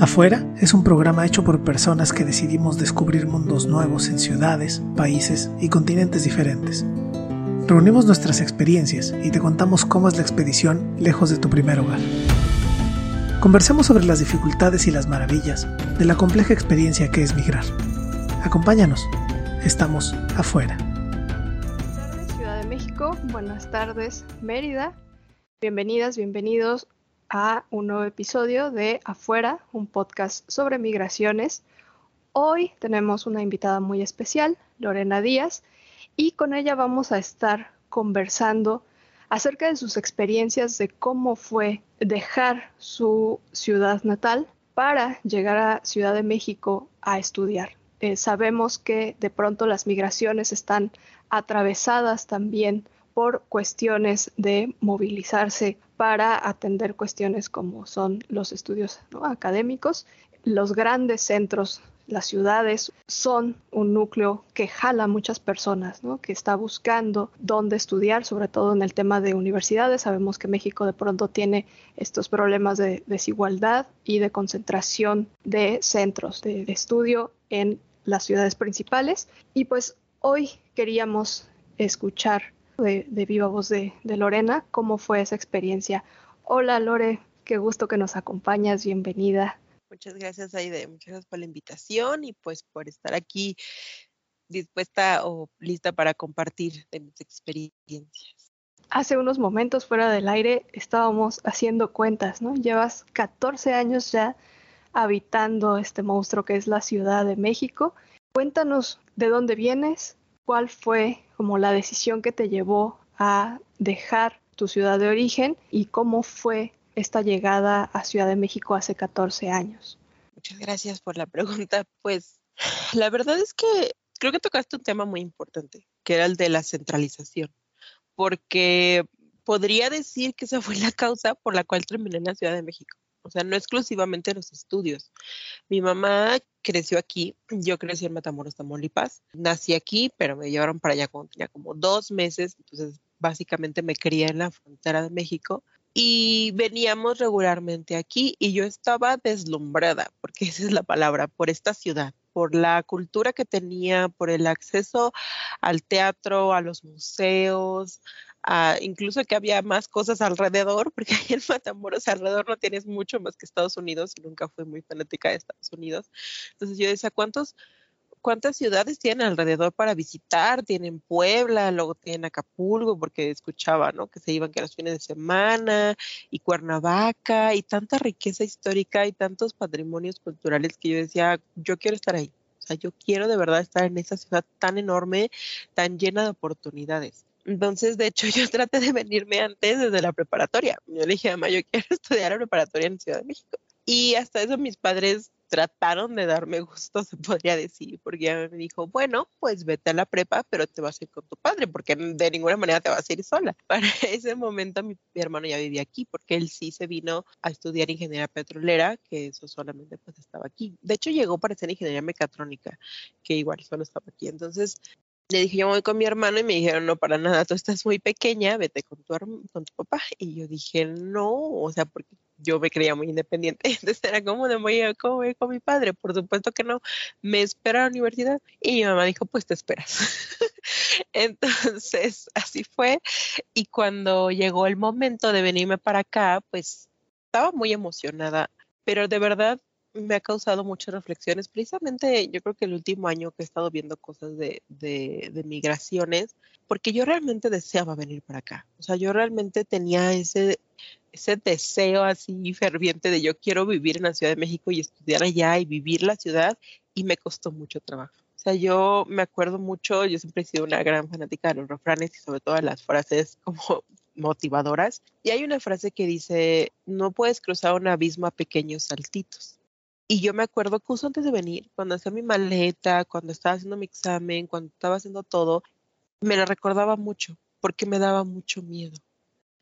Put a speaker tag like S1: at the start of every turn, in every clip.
S1: Afuera es un programa hecho por personas que decidimos descubrir mundos nuevos en ciudades, países y continentes diferentes. Reunimos nuestras experiencias y te contamos cómo es la expedición lejos de tu primer hogar. Conversemos sobre las dificultades y las maravillas de la compleja experiencia que es migrar. Acompáñanos, estamos afuera.
S2: Buenas tardes, Ciudad de México. Buenas tardes, Mérida. Bienvenidas, bienvenidos a un nuevo episodio de Afuera, un podcast sobre migraciones. Hoy tenemos una invitada muy especial, Lorena Díaz, y con ella vamos a estar conversando acerca de sus experiencias de cómo fue dejar su ciudad natal para llegar a Ciudad de México a estudiar. Eh, sabemos que de pronto las migraciones están atravesadas también por cuestiones de movilizarse para atender cuestiones como son los estudios académicos. Los grandes centros, las ciudades, son un núcleo que jala a muchas personas, que está buscando dónde estudiar, sobre todo en el tema de universidades. Sabemos que México de pronto tiene estos problemas de desigualdad y de concentración de centros de, estudio en las ciudades principales. Y pues hoy queríamos escuchar de, viva voz de, Lorena, cómo fue esa experiencia. Hola Lore, qué gusto que nos acompañas, bienvenida.
S3: Muchas gracias Aide, muchas gracias por la invitación y pues por estar aquí dispuesta o lista para compartir de mis experiencias.
S2: Hace unos momentos fuera del aire estábamos haciendo cuentas, ¿no? Llevas 14 años ya habitando este monstruo que es la Ciudad de México. Cuéntanos de dónde vienes, cuál fue como la decisión que te llevó a dejar tu ciudad de origen y cómo fue esta llegada a Ciudad de México hace 14 años.
S3: Muchas gracias por la pregunta. Pues la verdad es que creo que tocaste un tema muy importante, que era el de la centralización, porque podría decir que esa fue la causa por la cual terminé en la Ciudad de México o sea, no exclusivamente los estudios. Mi mamá creció aquí, yo crecí en Matamoros, Tamaulipas, nací aquí, pero me llevaron para allá cuando tenía como dos meses, entonces básicamente me crié en la frontera de México y veníamos regularmente aquí y yo estaba deslumbrada, porque esa es la palabra, por esta ciudad por la cultura que tenía, por el acceso al teatro, a los museos, incluso que había más cosas alrededor, porque ahí en Matamoros alrededor no tienes mucho más que Estados Unidos y nunca fui muy fanática de Estados Unidos. Entonces yo decía, ¿cuántos, ¿cuántas ciudades tienen alrededor para visitar? Tienen Puebla, luego tienen Acapulco, porque escuchaba, ¿no? Que se iban que los fines de semana, y Cuernavaca, y tanta riqueza histórica y tantos patrimonios culturales que yo decía, yo quiero estar ahí. O sea, yo quiero de verdad estar en esa ciudad tan enorme, tan llena de oportunidades. Entonces, de hecho, yo traté de venirme antes desde la preparatoria. Yo le dije, mamá, yo quiero estudiar la preparatoria en Ciudad de México. Y hasta eso mis padres trataron de darme gusto, se podría decir, porque ella me dijo, bueno, pues vete a la prepa, pero te vas a ir con tu padre, porque de ninguna manera te vas a ir sola. Para ese momento mi, hermano ya vivía aquí, porque él sí se vino a estudiar ingeniería petrolera, que eso solamente pues estaba aquí. De hecho llegó para hacer ingeniería mecatrónica, que igual solo estaba aquí. Entonces le dije, yo voy con mi hermano y me dijeron, no, para nada, tú estás muy pequeña, vete con tu, con tu papá. Y yo dije, no, o sea, porque yo me creía muy independiente. Entonces era como, no voy a ¿cómo voy con mi padre? Por supuesto que no. Me espera a la universidad. Y mi mamá dijo, pues te esperas. Entonces, así fue. Y cuando llegó el momento de venirme para acá, pues estaba muy emocionada. Pero de verdad me ha causado muchas reflexiones. Precisamente yo creo que el último año que he estado viendo cosas de, de, migraciones, porque yo realmente deseaba venir para acá. O sea, yo realmente tenía ese, ese deseo así ferviente de yo quiero vivir en la Ciudad de México y estudiar allá y vivir la ciudad y me costó mucho trabajo. O sea, yo me acuerdo mucho, yo siempre he sido una gran fanática de los refranes y sobre todo de las frases como motivadoras. Y hay una frase que dice, no puedes cruzar un abismo a pequeños saltitos. Y yo me acuerdo que justo antes de venir, cuando hacía mi maleta, cuando estaba haciendo mi examen, cuando estaba haciendo todo, me lo recordaba mucho, porque me daba mucho miedo.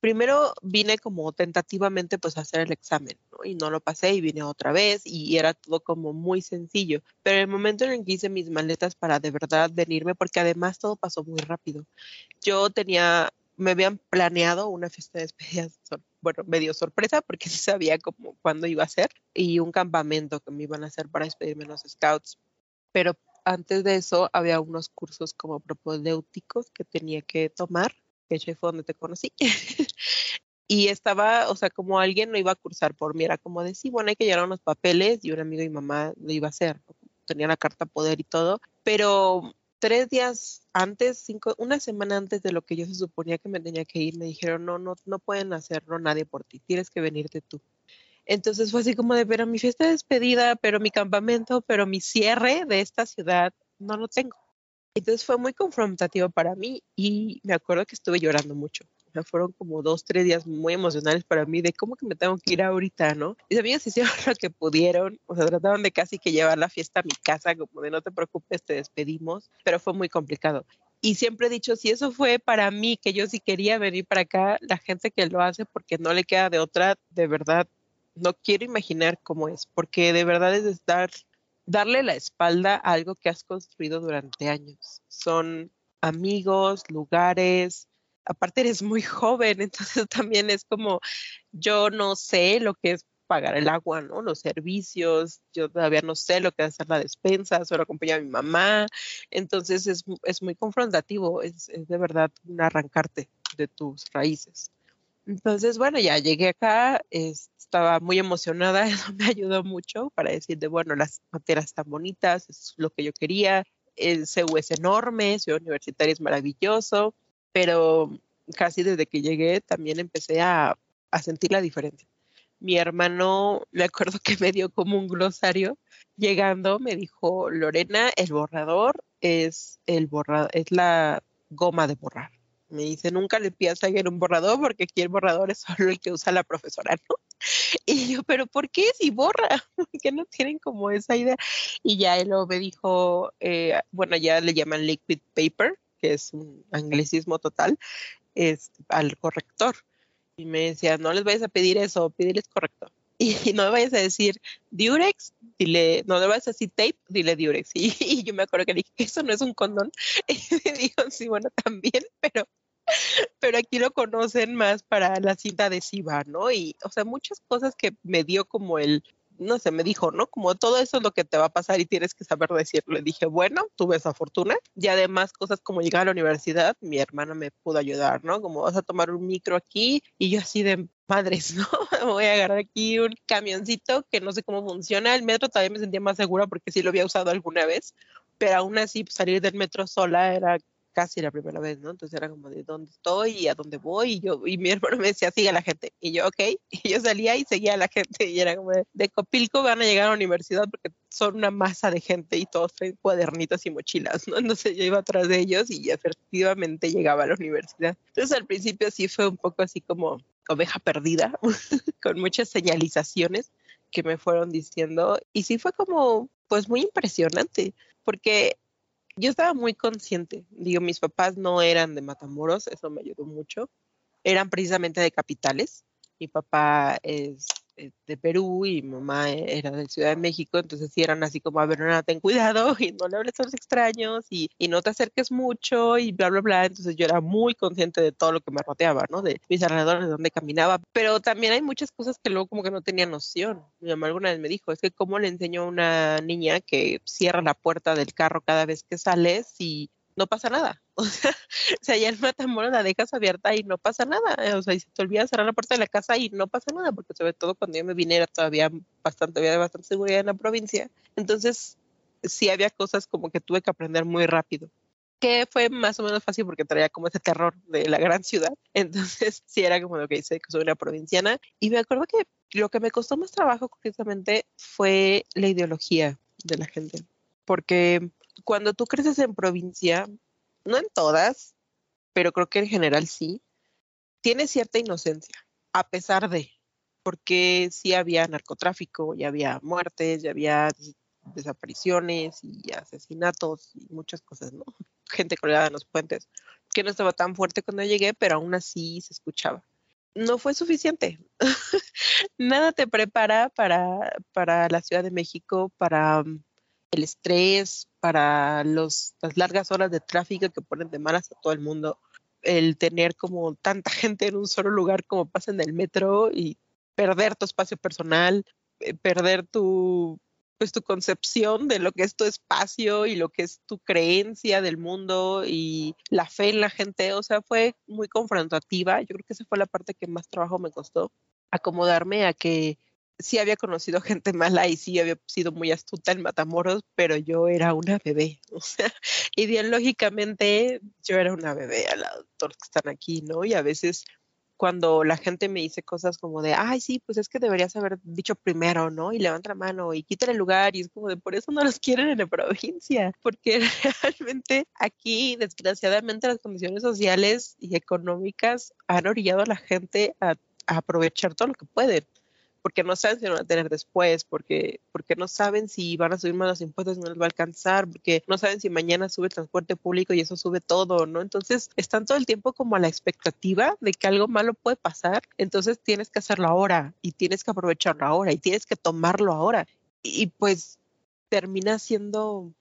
S3: Primero vine como tentativamente pues a hacer el examen, ¿no? Y no lo pasé y vine otra vez y era todo como muy sencillo. Pero el momento en el que hice mis maletas para de verdad venirme, porque además todo pasó muy rápido. Yo tenía me habían planeado una fiesta de despedida, bueno, medio sorpresa, porque sí sabía como cuándo iba a ser, y un campamento que me iban a hacer para despedirme los scouts. Pero antes de eso había unos cursos como propedéuticos que tenía que tomar, que hecho fue donde te conocí. y estaba, o sea, como alguien lo iba a cursar por mí, era como de, sí, bueno, hay que llevar unos papeles y un amigo y mamá lo iba a hacer, tenía la carta poder y todo, pero tres días antes, cinco, una semana antes de lo que yo se suponía que me tenía que ir, me dijeron, no, no, no pueden hacerlo nadie por ti, tienes que venirte tú. Entonces fue así como de, pero mi fiesta de despedida, pero mi campamento, pero mi cierre de esta ciudad, no lo tengo. Entonces fue muy confrontativo para mí y me acuerdo que estuve llorando mucho. Fueron como dos, tres días muy emocionales para mí de cómo que me tengo que ir ahorita, ¿no? Mis amigas hicieron lo que pudieron, o sea, trataron de casi que llevar la fiesta a mi casa, como de no te preocupes, te despedimos, pero fue muy complicado. Y siempre he dicho, si eso fue para mí, que yo sí quería venir para acá, la gente que lo hace porque no le queda de otra, de verdad, no quiero imaginar cómo es, porque de verdad es estar, darle la espalda a algo que has construido durante años. Son amigos, lugares, aparte eres muy joven, entonces también es como, yo no sé lo que es pagar el agua, ¿no? Los servicios, yo todavía no sé lo que es hacer la despensa, solo acompaña a mi mamá, entonces es, es muy confrontativo, es, es, de verdad un arrancarte de tus raíces. Entonces, bueno, ya llegué acá, estaba muy emocionada, eso me ayudó mucho para decir de, bueno, las materias están bonitas, es lo que yo quería, el CU es enorme, Ciudad Universitaria es maravilloso, pero casi desde que llegué también empecé a, sentir la diferencia. Mi hermano, me acuerdo que me dio como un glosario, llegando me dijo, Lorena, el borrador es, el borra es la goma de borrar me dice, nunca le pidas a alguien un borrador porque aquí el borrador es solo el que usa la profesora, ¿no? Y yo, pero ¿por qué si borra? que no tienen como esa idea? Y ya él me dijo, eh, bueno, ya le llaman liquid paper, que es un anglicismo total, es al corrector. Y me decía, no les vayas a pedir eso, pídeles corrector. Y, no le vayas a decir Durex, dile, no le vayas a decir tape, dile Durex. Y, y, yo me acuerdo que le dije, eso no es un condón. Y me dijo, sí, bueno, también, pero pero aquí lo conocen más para la cinta adhesiva, ¿no? Y, o sea, muchas cosas que me dio como el, no sé, me dijo, ¿no? Como todo eso es lo que te va a pasar y tienes que saber decirlo. Le dije, bueno, tuve esa fortuna. Y además, cosas como llegar a la universidad, mi hermana me pudo ayudar, ¿no? Como vas a tomar un micro aquí y yo así de madres, ¿no? Voy a agarrar aquí un camioncito que no sé cómo funciona. El metro todavía me sentía más segura porque sí lo había usado alguna vez, pero aún así pues, salir del metro sola era casi la primera vez, ¿no? Entonces era como de dónde estoy y a dónde voy y yo y mi hermano me decía sigue a la gente y yo ok y yo salía y seguía a la gente y era como de, Copilco van a llegar a la universidad porque son una masa de gente y todos traen cuadernitos y mochilas, ¿no? Entonces yo iba atrás de ellos y efectivamente llegaba a la universidad. Entonces al principio sí fue un poco así como oveja perdida con muchas señalizaciones que me fueron diciendo y sí fue como pues muy impresionante porque yo estaba muy consciente. Digo, mis papás no eran de Matamoros, eso me ayudó mucho. Eran precisamente de capitales. Mi papá es de Perú y mi mamá era de Ciudad de México, entonces sí eran así como, a ver, no, ten cuidado y no le hables a los extraños y, y, no te acerques mucho y bla, bla, bla. Entonces yo era muy consciente de todo lo que me rodeaba, ¿no? De mis alrededores, de dónde caminaba. Pero también hay muchas cosas que luego como que no tenía noción. Mi mamá alguna vez me dijo, es que cómo le enseño a una niña que cierra la puerta del carro cada vez que sale si no pasa nada. O sea, ya el Matamoros la dejas abierta y no pasa nada. Eh, o sea, y se te olvida cerrar la puerta de la casa y no pasa nada, porque sobre todo cuando yo me vine era todavía bastante, había bastante seguridad en la provincia. Entonces, sí había cosas como que tuve que aprender muy rápido que fue más o menos fácil porque traía como ese terror de la gran ciudad. Entonces, sí era como lo que dice que soy una provinciana. Y me acuerdo que lo que me costó más trabajo, concretamente, fue la ideología de la gente. Porque cuando tú creces en provincia, no en todas, pero creo que en general sí, tiene cierta inocencia, a pesar de, porque sí había narcotráfico, ya había muertes, ya había desapariciones y asesinatos y muchas cosas, ¿no? Gente colgada en los puentes, que no estaba tan fuerte cuando llegué, pero aún así se escuchaba. No fue suficiente. Nada te prepara para, para la Ciudad de México, para el estrés, para las largas horas de tráfico que ponen de malas a todo el mundo. el tener como tanta gente en un solo lugar como pasa en el metro y perder tu espacio personal, eh, perder tu pues tu concepción de lo que es tu espacio y lo que es tu creencia del mundo y la fe en la gente, o sea, fue muy confrontativa. Yo creo que esa fue la parte que más trabajo me costó, acomodarme a que sí había conocido gente mala y sí había sido muy astuta en Matamoros, pero yo era una bebé, o sea, ideológicamente yo era una bebé lado de todos que están aquí, ¿no? Y a veces cuando la gente me dice cosas como de, ay, sí, pues es que deberías haber dicho primero, ¿no? Y levanta la mano y quita el lugar y es como de, por eso no los quieren en la provincia, porque realmente aquí, desgraciadamente, las condiciones sociales y económicas han orillado a la gente a, a aprovechar todo lo que pueden porque no saben si lo van a tener después, porque, porque no saben si van a subir más los impuestos no les va a alcanzar, porque no saben si mañana sube el transporte público y eso sube todo, ¿no? Entonces están todo el tiempo como a la expectativa de que algo malo puede pasar, entonces tienes que hacerlo ahora y tienes que aprovecharlo ahora y tienes que tomarlo ahora. Y, y pues termina siendo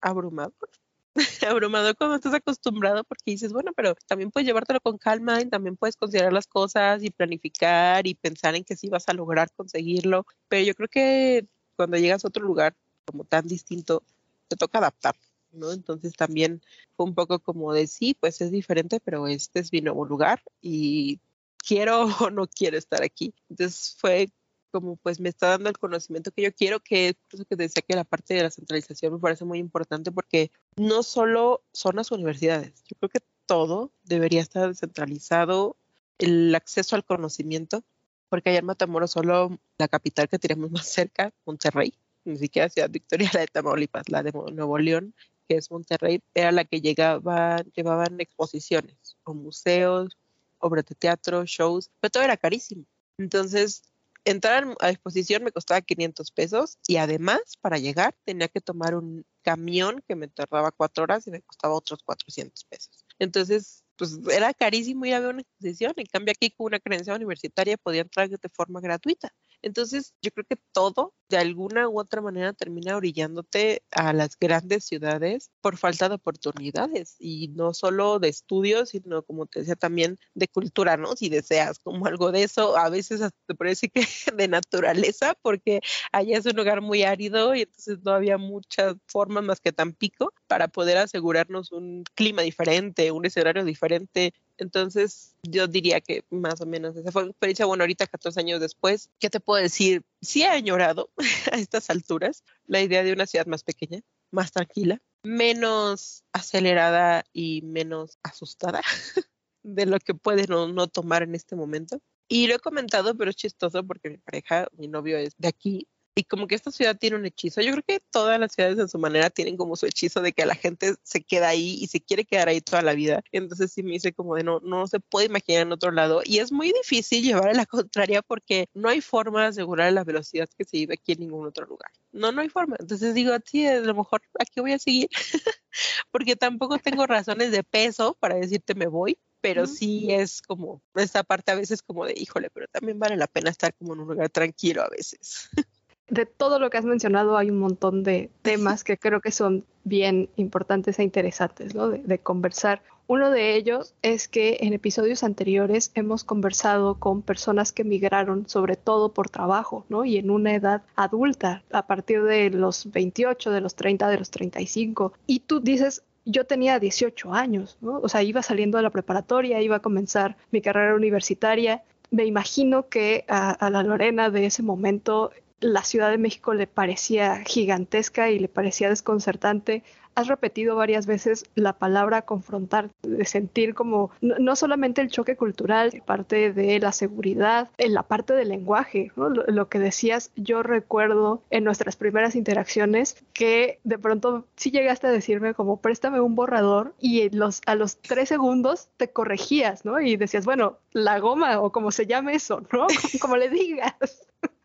S3: abrumador. abrumado cuando estás acostumbrado porque dices, bueno, pero también puedes llevártelo con calma y también puedes considerar las cosas y planificar y pensar en que sí vas a lograr conseguirlo. Pero yo creo que cuando llegas a otro lugar como tan distinto, te toca adaptar, ¿no? Entonces también fue un poco como de sí, pues es diferente, pero este es mi nuevo lugar y quiero o no quiero estar aquí. Entonces fue como pues me está dando el conocimiento que yo quiero, que es por eso que decía que la parte de la centralización me parece muy importante porque no solo son las universidades, yo creo que todo debería estar descentralizado, el acceso al conocimiento, porque allá en Matamoros solo la capital que tenemos más cerca, Monterrey, ni siquiera Ciudad Victoria, la de Tamaulipas, la de Nuevo León, que es Monterrey, era la que llegaba, llevaban exposiciones o museos, obras de teatro, shows, pero todo era carísimo. Entonces, entrar a exposición me costaba 500 pesos y además para llegar tenía que tomar un camión que me tardaba cuatro horas y me costaba otros 400 pesos. Entonces, pues era carísimo ir a ver una exposición. En cambio, aquí con una creencia universitaria podía entrar de forma gratuita. Entonces, yo creo que todo, de alguna u otra manera, termina orillándote a las grandes ciudades por falta de oportunidades y no solo de estudios, sino como te decía también de cultura, ¿no? Si deseas como algo de eso, a veces hasta te parece que de naturaleza, porque allá es un lugar muy árido y entonces no había muchas formas más que Tampico para poder asegurarnos un clima diferente, un escenario diferente entonces, yo diría que más o menos esa fue una experiencia, bueno, ahorita 14 años después, ¿qué te puedo decir? Sí he añorado a estas alturas la idea de una ciudad más pequeña, más tranquila, menos acelerada y menos asustada de lo que puede no, no tomar en este momento. Y lo he comentado, pero es chistoso porque mi pareja, mi novio es de aquí, y como que esta ciudad tiene un hechizo. Yo creo que todas las ciudades en su manera tienen como su hechizo de que la gente se queda ahí y se quiere quedar ahí toda la vida. Entonces sí me dice como de no, no se puede imaginar en otro lado. Y es muy difícil llevar a la contraria porque no hay forma de asegurar la velocidad que se vive aquí en ningún otro lugar. No, no hay forma. Entonces digo, sí, a lo mejor aquí voy a seguir porque tampoco tengo razones de peso para decirte me voy pero sí es como esta parte a veces como de, híjole, pero también vale la pena estar como en un lugar tranquilo a veces.
S2: de todo lo que has mencionado hay un montón de temas que creo que son bien importantes e interesantes ¿no? de, conversar. Uno de ellos es que en episodios anteriores hemos conversado con personas que migraron sobre todo por trabajo ¿no? y en una edad adulta, a partir de los 28, de los 30, de los 35. Y tú dices, yo tenía 18 años, ¿no? o sea, iba saliendo de la preparatoria, iba a comenzar mi carrera universitaria. Me imagino que a la Lorena de ese momento la Ciudad de México le parecía gigantesca y le parecía desconcertante. Has repetido varias veces la palabra confrontar, de sentir como no, solamente el choque cultural, parte de la seguridad, en la parte del lenguaje, lo, que decías, yo recuerdo en nuestras primeras interacciones que de pronto sí llegaste a decirme como préstame un borrador y los, a los tres segundos te corregías, ¿no? Y decías, bueno, la goma o como se llame eso, ¿no? como le digas.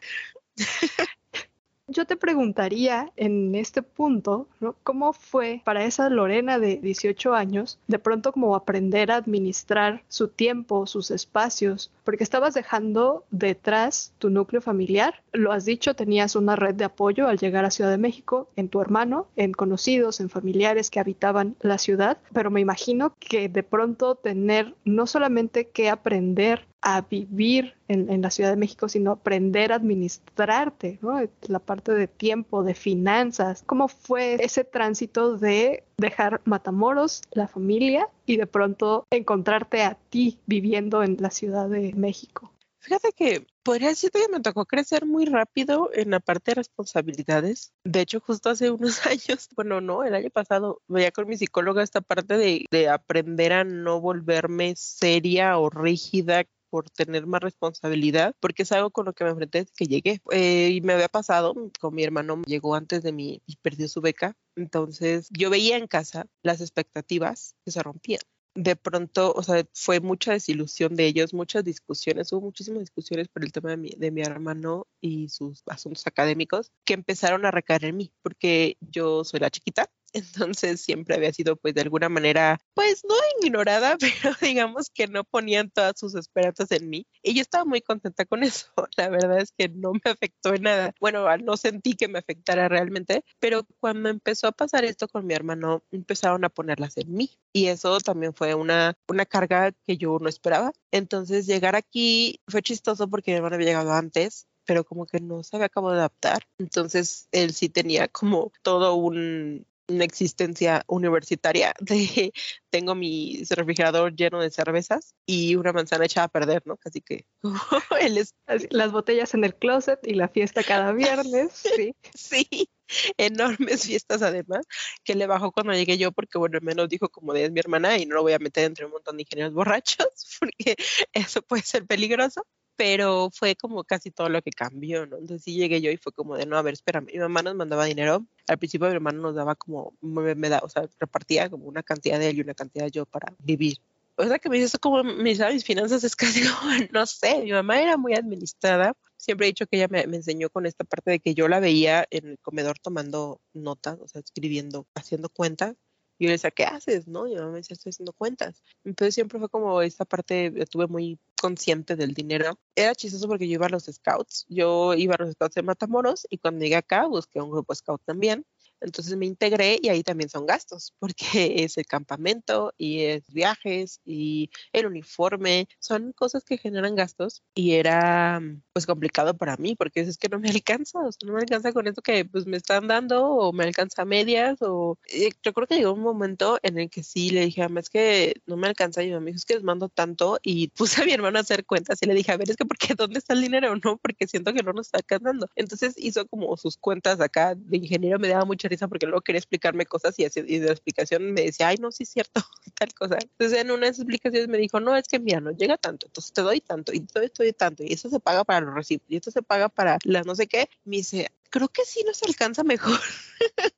S2: Yo te preguntaría en este punto, ¿no? ¿Cómo fue para esa Lorena de 18 años de pronto como aprender a administrar su tiempo, sus espacios? Porque estabas dejando detrás tu núcleo familiar. Lo has dicho, tenías una red de apoyo al llegar a Ciudad de México, en tu hermano, en conocidos, en familiares que habitaban la ciudad, pero me imagino que de pronto tener no solamente que aprender a vivir en, la Ciudad de México, sino aprender a administrarte, ¿no? La parte de tiempo, de finanzas. ¿Cómo fue ese tránsito de dejar Matamoros, la familia, y de pronto encontrarte a ti viviendo en la Ciudad de México?
S3: Fíjate que podría decirte que me tocó crecer muy rápido en la parte de responsabilidades. De hecho, justo hace unos años, bueno, no, el año pasado, veía con mi psicóloga esta parte de, de aprender a no volverme seria o rígida por tener más responsabilidad, porque es algo con lo que me enfrenté desde que llegué. Eh, y me había pasado con mi hermano, llegó antes de mí y perdió su beca. Entonces yo veía en casa las expectativas que se rompían de pronto, o sea, fue mucha desilusión de ellos, muchas discusiones, hubo muchísimas discusiones por el tema de mi, de mi hermano y sus asuntos académicos que empezaron a recaer en mí, porque yo soy la chiquita, entonces siempre había sido pues de alguna manera pues no ignorada, pero digamos que no ponían todas sus esperanzas en mí y yo estaba muy contenta con eso, la verdad es que no me afectó en nada, bueno, no sentí que me afectara realmente, pero cuando empezó a pasar esto con mi hermano empezaron a ponerlas en mí y eso también fue una, una carga que yo no esperaba, entonces llegar aquí fue chistoso porque mi hermano había llegado antes pero como que no se había acabado de adaptar. Entonces él sí tenía como todo un, una existencia universitaria de tengo mi refrigerador lleno de cervezas y una manzana echada a perder, ¿no? Así que
S2: es... Las botellas en el closet y la fiesta cada viernes, sí.
S3: sí, enormes fiestas además, que le bajó cuando llegué yo porque, bueno, menos dijo como de es mi hermana y no lo voy a meter entre un montón de ingenieros borrachos porque eso puede ser peligroso pero fue como casi todo lo que cambió, ¿no? Entonces sí llegué yo y fue como de, no, a ver, espera, mi mamá nos mandaba dinero, al principio mi hermano nos daba como, me, da, o sea, repartía como una cantidad de él y una cantidad yo para vivir. O sea, que me dice como mis, mis finanzas es casi como, no sé, mi mamá era muy administrada, siempre he dicho que ella me, me, enseñó con esta parte de que yo la veía en el comedor tomando notas, o sea, escribiendo, haciendo cuentas, y yo le decía, ¿qué haces? ¿No? Y mi mamá me decía, estoy haciendo cuentas. Entonces siempre fue como esta parte, estuve muy consciente del dinero. Era chistoso porque yo iba a los scouts, yo iba a los scouts de Matamoros y cuando llegué acá busqué un grupo scout también entonces me integré y ahí también son gastos, porque es el campamento y es viajes y el uniforme, son cosas que generan gastos y era pues complicado para mí porque es que no me alcanza, o sea, no me alcanza con esto que pues me están dando o me alcanza a medias o eh, yo creo que llegó un momento en el que sí le dije, es que no me alcanza y me dijo, es que les mando tanto y puse a mi hermano a hacer cuentas y le dije, a ver, es que ¿por qué? ¿Dónde está el dinero? No, porque siento que no nos está alcanzando. Entonces hizo como sus cuentas acá de ingeniero, me daba mucha risa porque luego quería explicarme cosas y, y de la explicación me decía, ay, no, sí es cierto, tal cosa. Entonces en una de esas explicaciones me dijo, no, es que mira, no llega tanto, entonces te doy tanto y te doy tanto y eso se paga para los recibos y esto se paga para las no sé qué. Me dice, creo que sí nos alcanza mejor.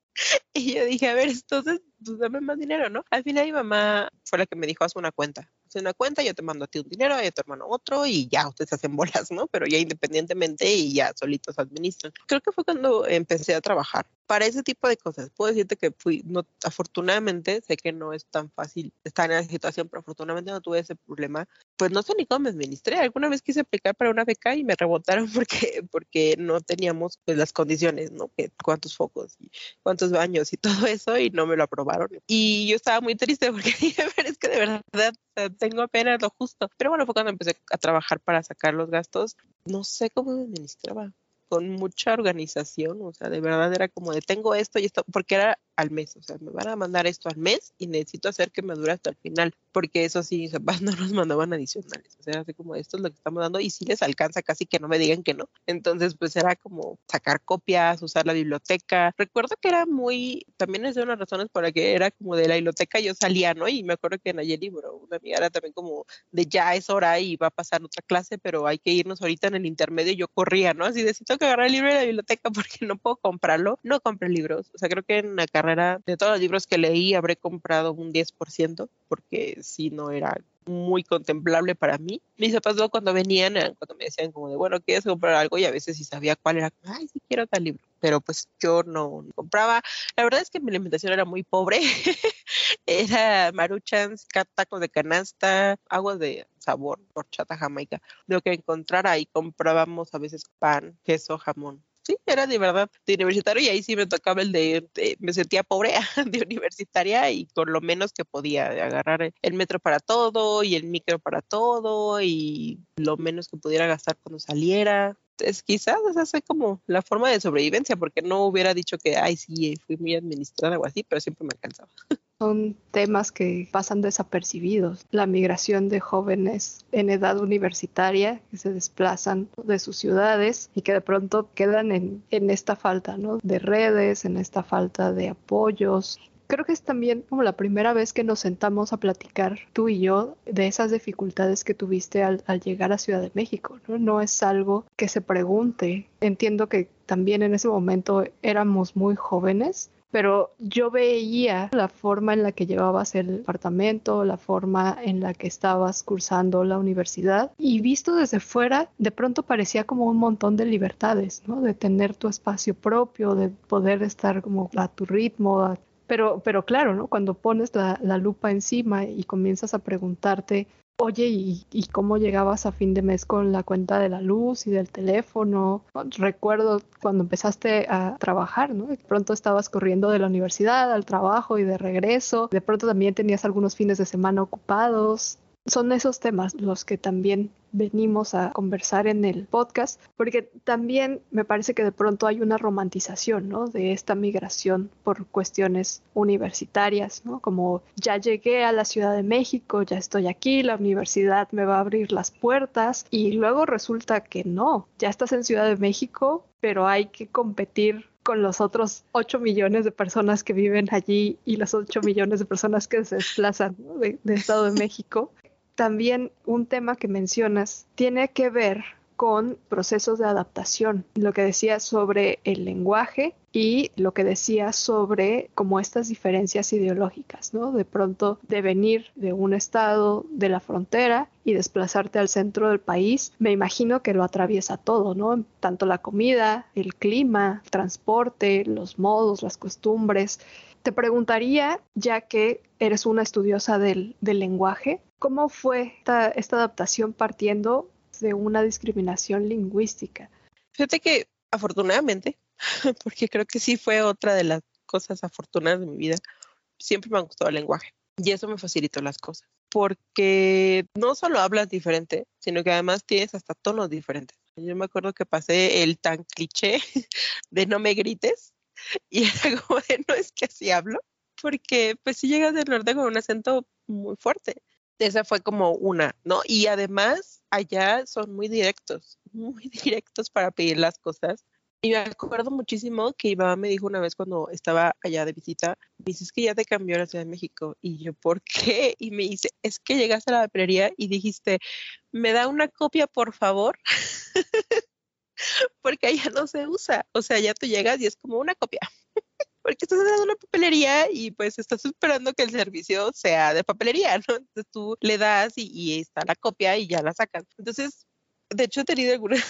S3: y yo dije, a ver, entonces, pues dame más dinero, ¿no? Al final mi mamá fue la que me dijo, haz una cuenta una cuenta, yo te mando a ti un dinero, a tu hermano otro y ya ustedes hacen bolas, ¿no? Pero ya independientemente y ya solitos administran. Creo que fue cuando empecé a trabajar para ese tipo de cosas. Puedo decirte que fui, no, afortunadamente, sé que no es tan fácil estar en esa situación, pero afortunadamente no tuve ese problema. Pues no sé ni cómo me administré. Alguna vez quise aplicar para una beca y me rebotaron porque, porque no teníamos pues, las condiciones, ¿no? Que, cuántos focos y cuántos baños y todo eso y no me lo aprobaron. Y yo estaba muy triste porque dije, pero es que de verdad tengo apenas lo justo. Pero bueno, fue cuando empecé a trabajar para sacar los gastos. No sé cómo me administraba con mucha organización, o sea, de verdad era como de tengo esto y esto, porque era al mes, o sea, me van a mandar esto al mes y necesito hacer que me dure hasta el final, porque eso sí, no nos mandaban adicionales, o sea, así como esto es lo que estamos dando y si les alcanza casi que no me digan que no. Entonces, pues era como sacar copias, usar la biblioteca. Recuerdo que era muy, también es de unas razones para que era como de la biblioteca yo salía, ¿no? Y me acuerdo que en Nayeli, libro una amiga era también como de ya es hora y va a pasar otra clase, pero hay que irnos ahorita en el intermedio y yo corría, ¿no? Así necesito que agarrar el libro de la biblioteca porque no puedo comprarlo. No compré libros, o sea, creo que en la de todos los libros que leí habré comprado un 10% porque si no era muy contemplable para mí. Mis papás luego cuando venían, cuando me decían como de, bueno, ¿quieres comprar algo? Y a veces si sabía cuál era, ay, sí quiero tal libro. Pero pues yo no compraba. La verdad es que mi alimentación era muy pobre. era maruchans, tacos de canasta, agua de sabor, horchata jamaica. Lo que encontrara y comprábamos a veces pan, queso, jamón sí, era de verdad de universitario y ahí sí me tocaba el de, me sentía pobre de universitaria y con lo menos que podía, de agarrar el metro para todo y el micro para todo y lo menos que pudiera gastar cuando saliera. Es, quizás esa fue como la forma de sobrevivencia, porque no hubiera dicho que, ay, sí, fui muy administrada o así, pero siempre me alcanzaba.
S2: Son temas que pasan desapercibidos. La migración de jóvenes en edad universitaria que se desplazan de sus ciudades y que de pronto quedan en, en esta falta de redes, en esta falta de apoyos creo que es también como la primera vez que nos sentamos a platicar tú y yo de esas dificultades que tuviste al, llegar a Ciudad de México, ¿no? No es algo que se pregunte. Entiendo que también en ese momento éramos muy jóvenes, pero yo veía la forma en la que llevabas el departamento, la forma en la que estabas cursando la universidad y visto desde fuera, de pronto parecía como un montón de libertades, ¿no? De tener tu espacio propio, de poder estar como a tu ritmo, pero, pero claro, ¿no? Cuando pones la, la lupa encima y comienzas a preguntarte, oye, ¿y, ¿y, cómo llegabas a fin de mes con la cuenta de la luz y del teléfono? Recuerdo cuando empezaste a trabajar, ¿no? De pronto estabas corriendo de la universidad al trabajo y de regreso. De pronto también tenías algunos fines de semana ocupados son esos temas los que también venimos a conversar en el podcast, porque también me parece que de pronto hay una romantización, ¿no? De esta migración por cuestiones universitarias, ¿no? Como ya llegué a la Ciudad de México, ya estoy aquí, la universidad me va a abrir las puertas y luego resulta que no, ya estás en Ciudad de México, pero hay que competir con los otros 8 millones de personas que viven allí y los 8 millones de personas que se desplazan de, de Estado de México también un tema que mencionas tiene que ver con procesos de adaptación, lo que decía sobre el lenguaje y lo que decía sobre como estas diferencias ideológicas, ¿no? De pronto de venir de un estado de la frontera y desplazarte al centro del país, me imagino que lo atraviesa todo, ¿no? Tanto la comida, el clima, el transporte, los modos, las costumbres. Te preguntaría, ya que eres una estudiosa del, del lenguaje, ¿Cómo fue esta, adaptación partiendo de una discriminación lingüística?
S3: Fíjate que afortunadamente, porque creo que sí fue otra de las cosas afortunadas de mi vida, siempre me ha gustado el lenguaje y eso me facilitó las cosas, porque no solo hablas diferente, sino que además tienes hasta tonos diferentes. Yo me acuerdo que pasé el tan cliché de no me grites y era como de no es que así hablo, porque pues si llegas del norte con un acento muy fuerte esa fue como una, ¿no? Y además allá son muy directos, muy directos para pedir las cosas. Y me acuerdo muchísimo que mi mamá me dijo una vez cuando estaba allá de visita, me dice, es que ya te cambió la Ciudad de México. Y yo, ¿por qué? Y me dice, es que llegaste a la papelería y dijiste, ¿me da una copia, por favor? Porque allá no se usa. O sea, ya tú llegas y es como una copia porque estás haciendo una papelería y pues estás esperando que el servicio sea de papelería, ¿no? Entonces tú le das y, y está la copia y ya la sacas. Entonces, de hecho he tenido algunas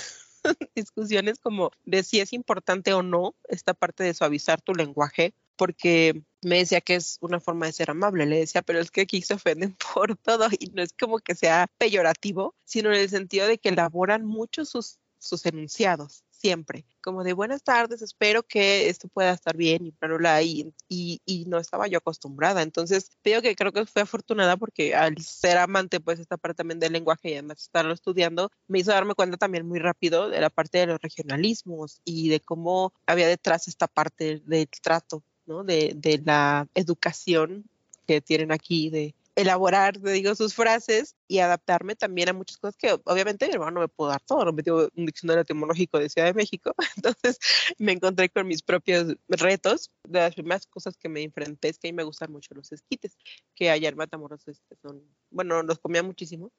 S3: discusiones como de si es importante o no esta parte de suavizar tu lenguaje, porque me decía que es una forma de ser amable. Le decía, pero es que aquí se ofenden por todo y no es como que sea peyorativo, sino en el sentido de que elaboran mucho sus, sus enunciados siempre, como de buenas tardes, espero que esto pueda estar bien y bla, y, y, no estaba yo acostumbrada. Entonces, veo que creo que fue afortunada porque al ser amante, pues esta parte también del lenguaje y además estarlo estudiando, me hizo darme cuenta también muy rápido de la parte de los regionalismos y de cómo había detrás esta parte del trato, ¿no? De, de la educación que tienen aquí, de elaborar, te digo, sus frases y adaptarme también a muchas cosas que obviamente mi hermano no me pudo dar todo, no me dio un diccionario etimológico de Ciudad de México, entonces me encontré con mis propios retos. De las primeras cosas que me enfrenté es que a mí me gustan mucho los esquites, que allá en Matamoros este, son, bueno, los comía muchísimo,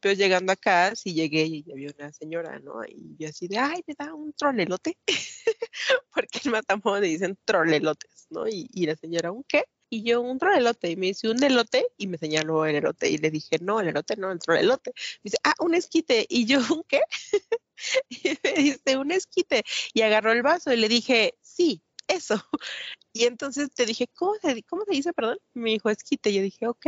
S3: pero llegando acá, sí llegué y había una señora, ¿no? Y yo así de, ay, me da un trolelote, porque en Matamoros le dicen trolelotes, ¿no? Y, y la señora, ¿un qué? Y yo, un trolelote. Y me dice, ¿un elote? Y me señaló el elote. Y le dije, no, el elote no, el trolelote. Me dice, ah, un esquite. Y yo, ¿un qué? y me dice, un esquite. Y agarró el vaso y le dije, sí, eso. Y entonces te dije, ¿cómo se, cómo se dice, perdón? Me dijo esquite. Yo dije, ok.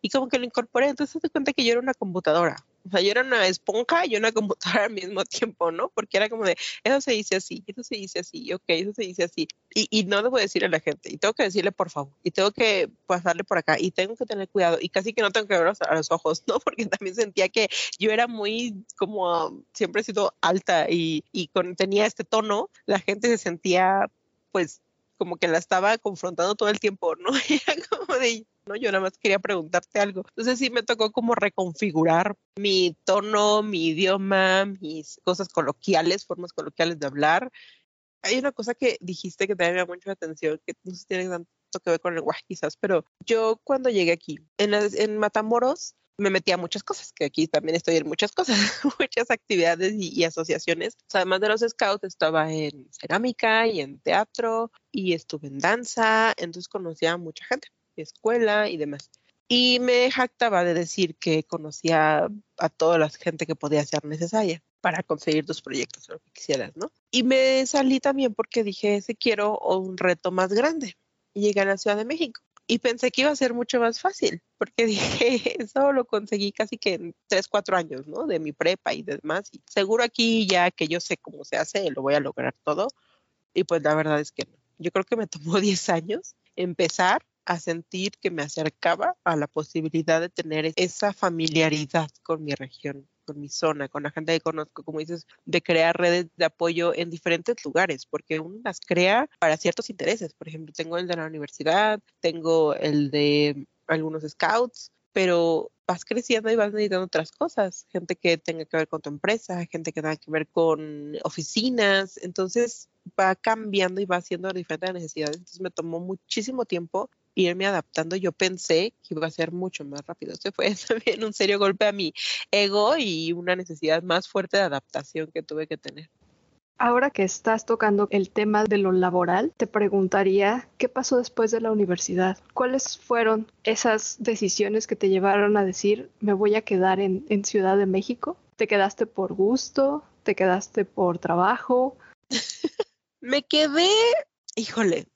S3: Y como que lo incorporé. Entonces te cuenta que yo era una computadora. O sea, yo era una esponja y una computadora al mismo tiempo, ¿no? Porque era como de, eso se dice así, eso se dice así, ok, eso se dice así. Y, y no debo decirle a la gente, y tengo que decirle por favor, y tengo que pasarle por acá, y tengo que tener cuidado, y casi que no tengo que ver a los ojos, ¿no? Porque también sentía que yo era muy, como, siempre he sido alta y, y con, tenía este tono, la gente se sentía, pues, como que la estaba confrontando todo el tiempo, ¿no? Era como de, no, yo nada más quería preguntarte algo. Entonces sí me tocó como reconfigurar mi tono, mi idioma, mis cosas coloquiales, formas coloquiales de hablar. Hay una cosa que dijiste que te llama mucho la atención, que no sé si tiene tanto que ver con el lenguaje quizás, pero yo cuando llegué aquí, en, en Matamoros, me metí a muchas cosas, que aquí también estoy en muchas cosas, muchas actividades y, asociaciones. además de los scouts, estaba en cerámica y en teatro y estuve en danza, entonces conocía a mucha gente, escuela y demás. Y me jactaba de decir que conocía a toda la gente que podía ser necesaria para conseguir tus proyectos, lo que quisieras, ¿no? Y me salí también porque dije, si quiero un reto más grande. Y llegué a la Ciudad de México y pensé que iba a ser mucho más fácil, porque dije, eso lo conseguí casi que en 3, 4 años, ¿no? De mi prepa y demás. Y seguro aquí ya que yo sé cómo se hace, lo voy a lograr todo. Y pues la verdad es que no. Yo creo que me tomó 10 años empezar a sentir que me acercaba a la posibilidad de tener esa familiaridad con mi región con mi zona, con la gente que conozco, como dices, de crear redes de apoyo en diferentes lugares, porque uno las crea para ciertos intereses. Por ejemplo, tengo el de la universidad, tengo el de algunos scouts, pero vas creciendo y vas necesitando otras cosas, gente que tenga que ver con tu empresa, gente que tenga que ver con oficinas, entonces va cambiando y va haciendo diferentes necesidades. Entonces me tomó muchísimo tiempo irme adaptando, yo pensé que iba a ser mucho más rápido. Se fue también un serio golpe a mi ego y una necesidad más fuerte de adaptación que tuve que tener.
S2: Ahora que estás tocando el tema de lo laboral, te preguntaría, ¿qué pasó después de la universidad? ¿Cuáles fueron esas decisiones que te llevaron a decir, me voy a quedar en, en Ciudad de México? ¿Te quedaste por gusto? ¿Te quedaste por trabajo?
S3: me quedé, híjole,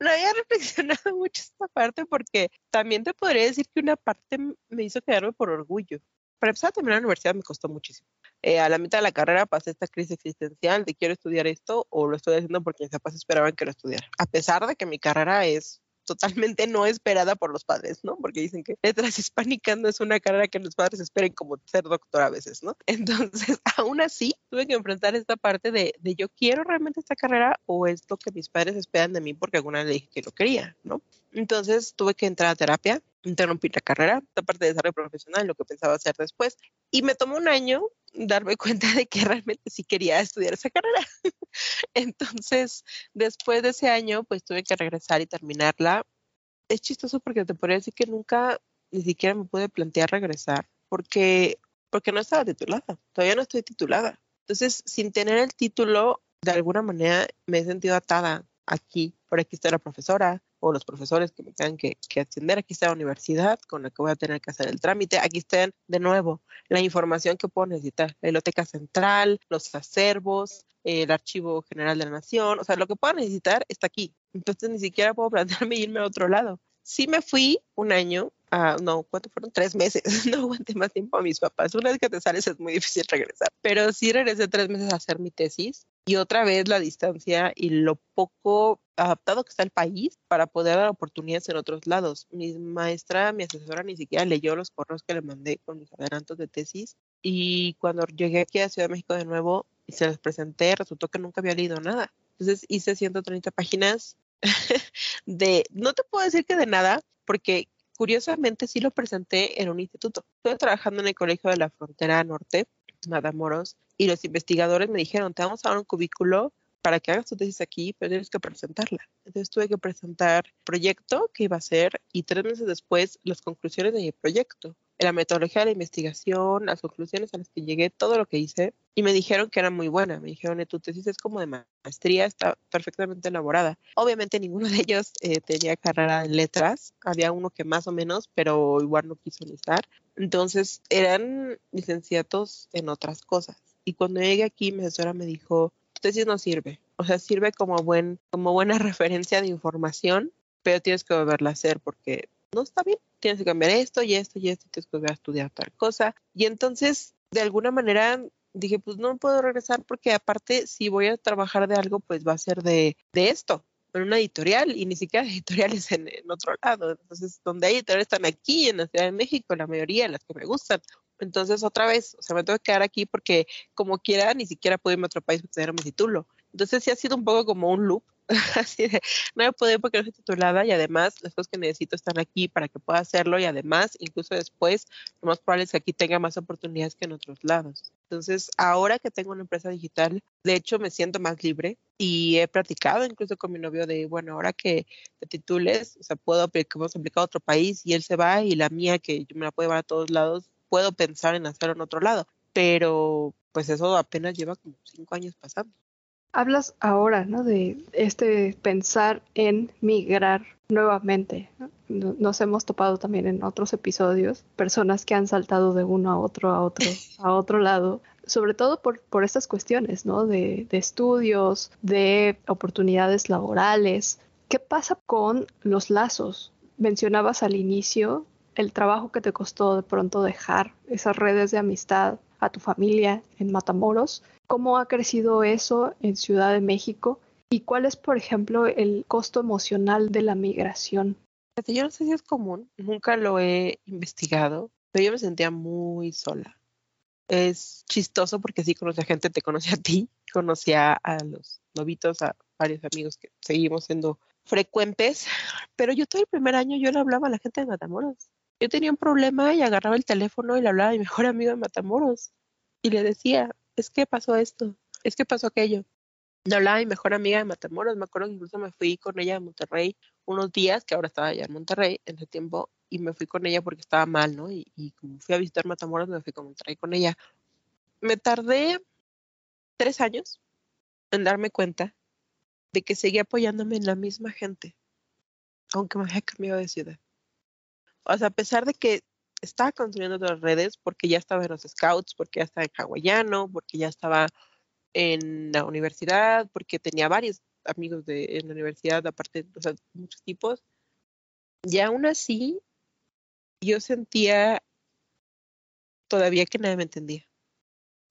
S3: no había reflexionado mucho esta parte porque también te podría decir que una parte me hizo quedarme por orgullo. Para empezar a terminar la universidad me costó muchísimo. Eh, a la mitad de la carrera pasé esta crisis existencial de quiero estudiar esto o lo estoy haciendo porque mis papás esperaban que lo estudiara. A pesar de que mi carrera es totalmente no esperada por los padres, ¿no? Porque dicen que letras hispánicas no es una carrera que los padres esperen como ser doctor a veces, ¿no? Entonces, aún así, tuve que enfrentar esta parte de, de yo quiero realmente esta carrera o es lo que mis padres esperan de mí porque alguna le dije que lo quería, ¿no? Entonces, tuve que entrar a terapia, interrumpir la carrera, esta parte de desarrollo profesional, lo que pensaba hacer después, y me tomó un año darme cuenta de que realmente sí quería estudiar esa carrera. Entonces, después de ese año, pues tuve que regresar y terminarla. Es chistoso porque te podría decir que nunca ni siquiera me pude plantear regresar porque, porque no estaba titulada, todavía no estoy titulada. Entonces, sin tener el título, de alguna manera me he sentido atada aquí. Por aquí está la profesora, o los profesores que me tengan que, que, atender. Aquí está la universidad con la que voy a tener que hacer el trámite. Aquí están de nuevo la información que puedo necesitar. La biblioteca central, los acervos, el archivo general de la nación. O sea, lo que pueda necesitar está aquí. Entonces ni siquiera puedo plantearme irme a otro lado. Sí me fui un año Ah, no, ¿cuánto fueron? Tres meses. No aguanté más tiempo a mis papás. Una vez que te sales es muy difícil regresar. Pero sí regresé tres meses a hacer mi tesis y otra vez la distancia y lo poco adaptado que está el país para poder dar oportunidades en otros lados. Mi maestra, mi asesora ni siquiera leyó los correos que le mandé con mis adelantos de tesis y cuando llegué aquí a Ciudad de México de nuevo y se los presenté, resultó que nunca había leído nada. Entonces hice 130 páginas de, no te puedo decir que de nada, porque curiosamente sí lo presenté en un instituto. Estoy trabajando en el Colegio de la Frontera Norte, Matamoros, y los investigadores me dijeron, te vamos a dar un cubículo para que hagas tu tesis aquí, pero tienes que presentarla. Entonces tuve que presentar proyecto que iba a hacer y tres meses después las conclusiones de mi proyecto. la metodología de la investigación, las conclusiones a las que llegué, todo lo que hice, y me dijeron que era muy buena. Me dijeron, tu tesis es como de maestría, está perfectamente elaborada. Obviamente ninguno de ellos eh, tenía carrera en letras, había uno que más o menos, pero igual no quiso estar. Entonces eran licenciatos en otras cosas. Y cuando llegué aquí, mi asesora me dijo, tu tesis no sirve. O sea, sirve como, buen, como buena referencia de información, pero tienes que volverla a hacer porque no está bien, tienes que cambiar esto y esto y esto, tienes que volver a estudiar tal cosa. Y entonces, de alguna manera, dije, pues no puedo regresar porque aparte, si voy a trabajar de algo, pues va a ser de, de esto, en una editorial y ni siquiera editoriales en, en, otro lado. Entonces, donde hay editoriales están aquí en la Ciudad de México, la mayoría, las que me gustan. Entonces, otra vez, o sea, me tengo que quedar aquí porque como quiera, ni siquiera puedo irme a otro país para tener mi título. Entonces, sí ha sido un poco como un loop así de, no me puedo porque no estoy titulada y además las cosas que necesito están aquí para que pueda hacerlo y además, incluso después, lo más probable es que aquí tenga más oportunidades que en otros lados. Entonces, ahora que tengo una empresa digital, de hecho me siento más libre y he practicado incluso con mi novio de, bueno, ahora que te titules, o sea, puedo aplicar, aplicado a otro país y él se va y la mía que yo me la puedo llevar a todos lados, puedo pensar en hacerlo en otro lado, pero pues eso apenas lleva como cinco años pasando.
S2: Hablas ahora, ¿no? De este pensar en migrar nuevamente. ¿no? Nos hemos topado también en otros episodios, personas que han saltado de uno a otro, a otro, a otro lado, sobre todo por, por estas cuestiones, ¿no? De, de estudios, de oportunidades laborales. ¿Qué pasa con los lazos? Mencionabas al inicio el trabajo que te costó de pronto dejar esas redes de amistad a tu familia en Matamoros cómo ha crecido eso en Ciudad de México y cuál es, por ejemplo, el costo emocional de la migración.
S3: Yo no sé si es común, nunca lo he investigado, pero yo me sentía muy sola. Es chistoso porque sí conocí a gente, te conocí a ti, conocía a los novitos, a varios amigos que seguimos siendo frecuentes, pero yo todo el primer año yo le hablaba a la gente de Matamoros. Yo tenía un problema y agarraba el teléfono y le hablaba a mi mejor amigo de Matamoros y le decía, es que pasó esto, es que pasó aquello. Le hablaba mi mejor amiga de Matamoros, me acuerdo que incluso me fui con ella a Monterrey unos días, que ahora estaba allá en Monterrey en ese tiempo, y me fui con ella porque estaba mal, ¿no? Y, y como fui a visitar Matamoros, me fui con Monterrey con ella. Me tardé tres años en darme cuenta de que seguía apoyándome en la misma gente, aunque me había cambiado de ciudad. O sea, a pesar de que estaba construyendo otras redes porque ya estaba en los scouts, porque ya estaba en hawaiano, porque ya estaba en la universidad, porque tenía varios amigos de, en la universidad, aparte, o sea, muchos tipos. Y aún así, yo sentía todavía que nadie me entendía.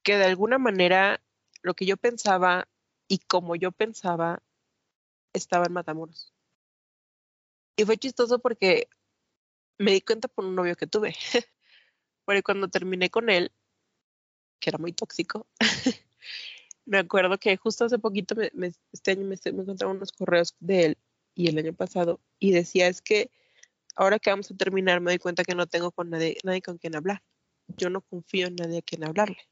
S3: Que de alguna manera lo que yo pensaba y como yo pensaba estaba en Matamoros. Y fue chistoso porque me di cuenta por un novio que tuve. Porque cuando terminé con él, que era muy tóxico, me acuerdo que justo hace poquito, me, me, este año me, me encontraron unos correos de él y el año pasado, y decía, es que ahora que vamos a terminar me doy cuenta que no tengo con nadie, nadie con quien hablar. Yo no confío en nadie a quien hablarle.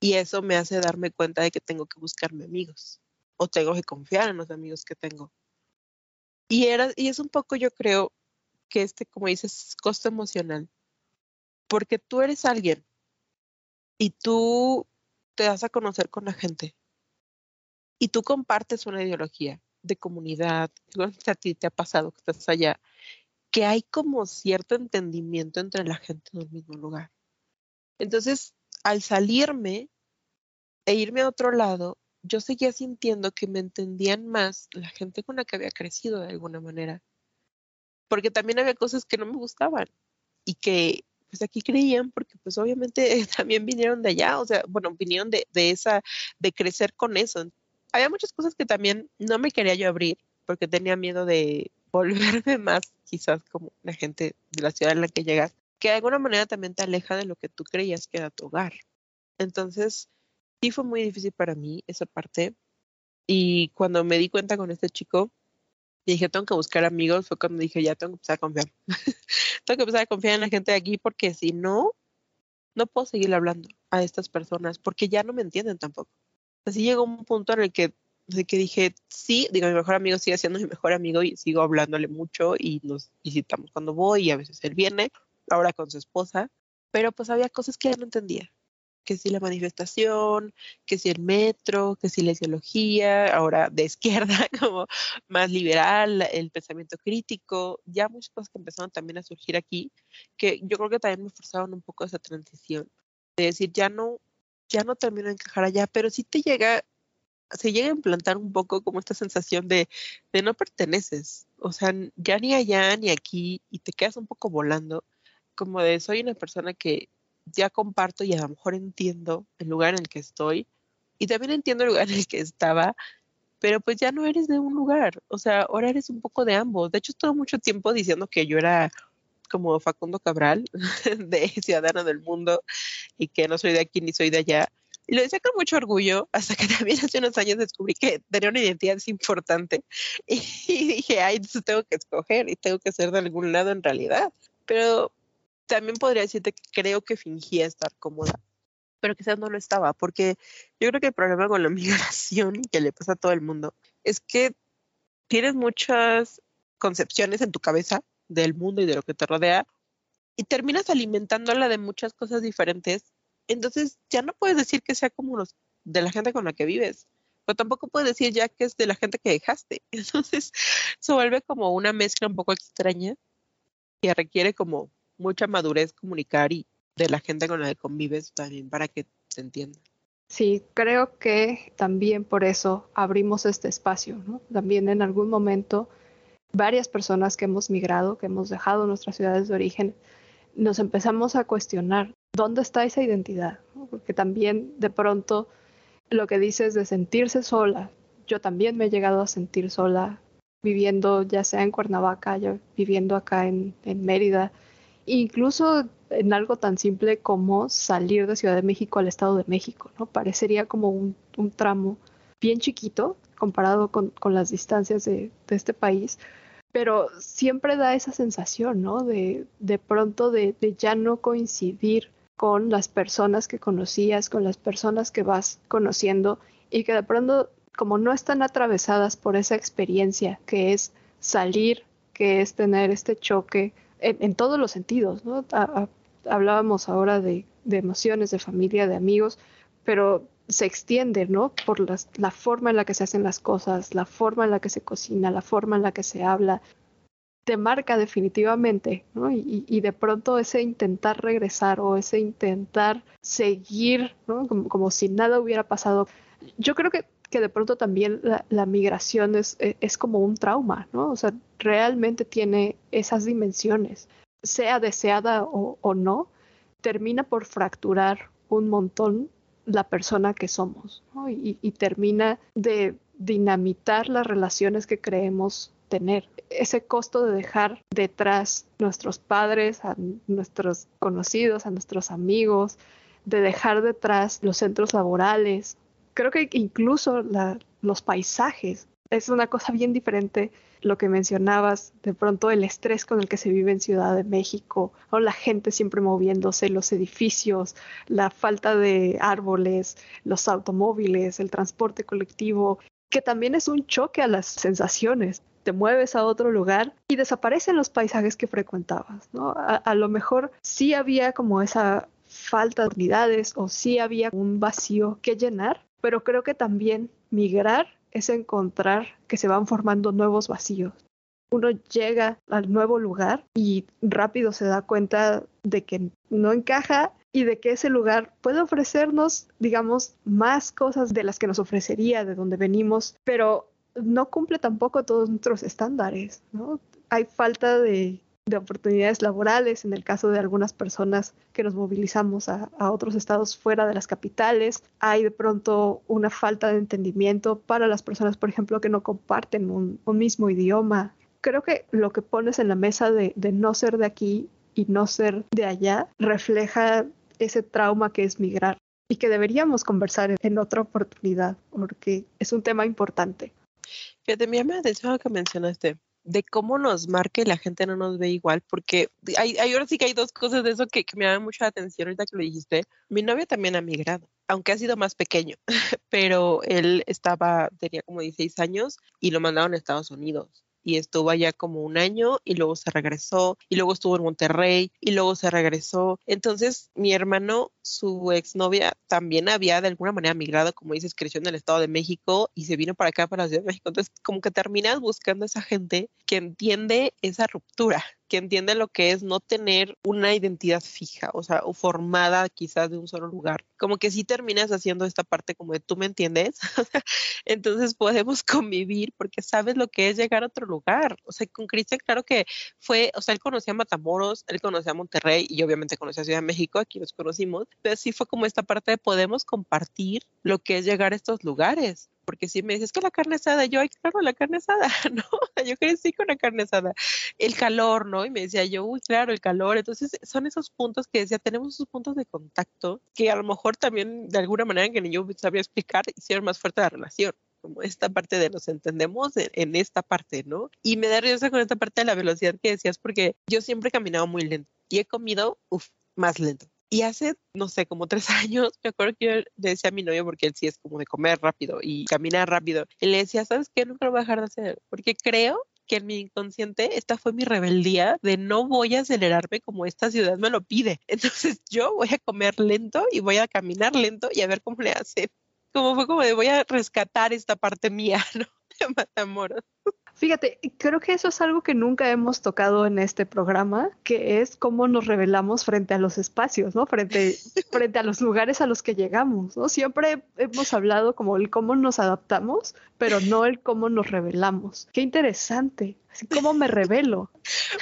S3: Y eso me hace darme cuenta de que tengo que buscarme amigos o tengo que confiar en los amigos que tengo. Y, era, y es un poco, yo creo, que este, como dices, costo emocional. Porque tú eres alguien y tú te das a conocer con la gente y tú compartes una ideología de comunidad, a ti te ha pasado que estás allá, que hay como cierto entendimiento entre la gente en el mismo lugar. Entonces, al salirme e irme a otro lado, yo seguía sintiendo que me entendían más la gente con la que había crecido de alguna manera porque también había cosas que no me gustaban y que pues aquí creían porque pues obviamente también vinieron de allá, o sea, bueno, vinieron de, de esa, de crecer con eso. Había muchas cosas que también no me quería yo abrir porque tenía miedo de volverme más quizás como la gente de la ciudad en la que llegas, que de alguna manera también te aleja de lo que tú creías que era tu hogar. Entonces, sí fue muy difícil para mí esa parte. Y cuando me di cuenta con este chico, y dije, tengo que buscar amigos, fue cuando dije, ya tengo que empezar a confiar. tengo que empezar a confiar en la gente de aquí porque si no, no puedo seguir hablando a estas personas porque ya no me entienden tampoco. Así llegó un punto en el que, de que dije, sí, digo, mi mejor amigo sigue siendo mi mejor amigo y sigo hablándole mucho y nos visitamos cuando voy y a veces él viene, ahora con su esposa, pero pues había cosas que ella no entendía que si la manifestación, que si el metro, que si la ideología, ahora de izquierda como más liberal, el pensamiento crítico, ya muchas cosas que empezaron también a surgir aquí, que yo creo que también me forzaron un poco esa transición, de decir, ya no, ya no termino de encajar allá, pero sí te llega, se llega a implantar un poco como esta sensación de, de no perteneces, o sea, ya ni allá ni aquí, y te quedas un poco volando, como de soy una persona que ya comparto y a lo mejor entiendo el lugar en el que estoy y también entiendo el lugar en el que estaba, pero pues ya no eres de un lugar, o sea, ahora eres un poco de ambos. De hecho, estuve mucho tiempo diciendo que yo era como Facundo Cabral, de Ciudadano del Mundo, y que no soy de aquí ni soy de allá. Y lo decía con mucho orgullo, hasta que también hace unos años descubrí que tener una identidad importante. Y, y dije, ay, entonces tengo que escoger y tengo que ser de algún lado en realidad. Pero también podría decirte que creo que fingía estar cómoda, pero quizás no lo estaba, porque yo creo que el problema con la migración que le pasa a todo el mundo es que tienes muchas concepciones en tu cabeza del mundo y de lo que te rodea y terminas alimentándola de muchas cosas diferentes. Entonces ya no puedes decir que sea como los de la gente con la que vives, pero tampoco puedes decir ya que es de la gente que dejaste. Entonces se vuelve como una mezcla un poco extraña que requiere como mucha madurez comunicar y de la gente con la que convives también para que se entienda.
S2: Sí, creo que también por eso abrimos este espacio, ¿no? También en algún momento varias personas que hemos migrado, que hemos dejado nuestras ciudades de origen, nos empezamos a cuestionar dónde está esa identidad, porque también de pronto lo que dices de sentirse sola, yo también me he llegado a sentir sola viviendo ya sea en Cuernavaca, yo viviendo acá en, en Mérida, incluso en algo tan simple como salir de Ciudad de México al Estado de México, ¿no? Parecería como un, tramo bien chiquito comparado con, las distancias de, este país, pero siempre da esa sensación, ¿no? De, de pronto de, de, ya no coincidir con las personas que conocías, con las personas que vas conociendo y que de pronto como no están atravesadas por esa experiencia que es salir, que es tener este choque en, todos los sentidos, ¿no? hablábamos ahora de, emociones, de familia, de amigos, pero se extiende, ¿no? Por la forma en la que se hacen las cosas, la forma en la que se cocina, la forma en la que se habla, te marca definitivamente, ¿no? Y, y de pronto ese intentar regresar o ese intentar seguir, ¿no? Como, como si nada hubiera pasado. Yo creo que que de pronto también la, migración es, e, es, como un trauma, ¿no? O sea, realmente tiene esas dimensiones, sea deseada o, no, termina por fracturar un montón la persona que somos, ¿no? y, y termina de dinamitar las relaciones que creemos tener. Ese costo de dejar detrás nuestros padres, a nuestros conocidos, a nuestros amigos, de dejar detrás los centros laborales, creo que incluso los paisajes es una cosa bien diferente lo que mencionabas, de pronto el estrés con el que se vive en Ciudad de México, o la gente siempre moviéndose, los edificios, la falta de árboles, los automóviles, el transporte colectivo, que también es un choque a las sensaciones. Te mueves a otro lugar y desaparecen los paisajes que frecuentabas, ¿no? A, a lo mejor sí había como esa falta de unidades o sí había un vacío que llenar, pero creo que también migrar es encontrar que se van formando nuevos vacíos. Uno llega al nuevo lugar y rápido se da cuenta de que no encaja y de que ese lugar puede ofrecernos, digamos, más cosas de las que nos ofrecería de donde venimos, pero no cumple tampoco todos nuestros estándares, ¿no? Hay falta de de oportunidades laborales en el caso de algunas personas que nos movilizamos a, otros estados fuera de las capitales. Hay de pronto una falta de entendimiento para las personas, por ejemplo, que no comparten un, mismo idioma. Creo que lo que pones en la mesa de, no ser de aquí y no ser de allá refleja ese trauma que es migrar y que deberíamos conversar en, otra oportunidad porque es un tema importante.
S3: Fíjate, me llama que mencionaste de cómo nos marque la gente no nos ve igual, porque hay, ahora sí que hay dos cosas de eso que, me llaman mucha atención ahorita que lo dijiste. Mi novio también ha migrado, aunque ha sido más pequeño, pero él estaba, tenía como 16 años y lo mandaron a Estados Unidos. Y estuvo allá como un año y luego se regresó y luego estuvo en Monterrey y luego se regresó. Entonces mi hermano, su exnovia, también había de alguna manera migrado, como dices, creció en el Estado de México y se vino para acá, para la Ciudad de México. Entonces como que terminas buscando esa gente que entiende esa ruptura que entiende lo que es no tener una identidad fija, o sea, o formada quizás de un solo lugar. Como que sí terminas haciendo esta parte como de tú me entiendes, entonces podemos convivir porque sabes lo que es llegar a otro lugar. O sea, con Cristian, claro que fue, o sea, él conocía a Matamoros, él conocía a Monterrey y obviamente conocía a Ciudad de México, aquí nos conocimos, pero sí fue como esta parte de podemos compartir lo que es llegar a estos lugares porque si me dices que la carne asada, yo, ay, claro, la carne asada, ¿no? Yo crecí con la carne asada. El calor, ¿no? Y me decía yo, uy, claro, el calor. Entonces, son esos puntos que decía, tenemos esos puntos de contacto que a lo mejor también, de alguna manera que ni yo sabía explicar, hicieron más fuerte la relación como esta parte de nos entendemos en, esta parte, ¿no? Y me da risa con esta parte de la velocidad que decías, porque yo siempre he caminado muy lento y he comido, uff, más lento. Y hace, no sé, como tres años, me acuerdo que yo le decía a mi novio, porque él sí es como de comer rápido y caminar rápido, y le decía, ¿sabes qué? Nunca lo voy a dejar de hacer, porque creo que en mi inconsciente esta fue mi rebeldía de no voy a acelerarme como esta ciudad me lo pide. Entonces yo voy a comer lento y voy a caminar lento y a ver cómo le hace. Como fue como de voy a rescatar esta parte mía, ¿no? De Matamoros.
S2: Fíjate, creo que eso es algo que nunca hemos tocado en este programa, que es cómo nos revelamos frente a los espacios, ¿no? Frente, frente a los lugares a los que llegamos, ¿no? Siempre hemos hablado como el cómo nos adaptamos, pero no el cómo nos revelamos. Qué interesante. ¿Cómo me revelo?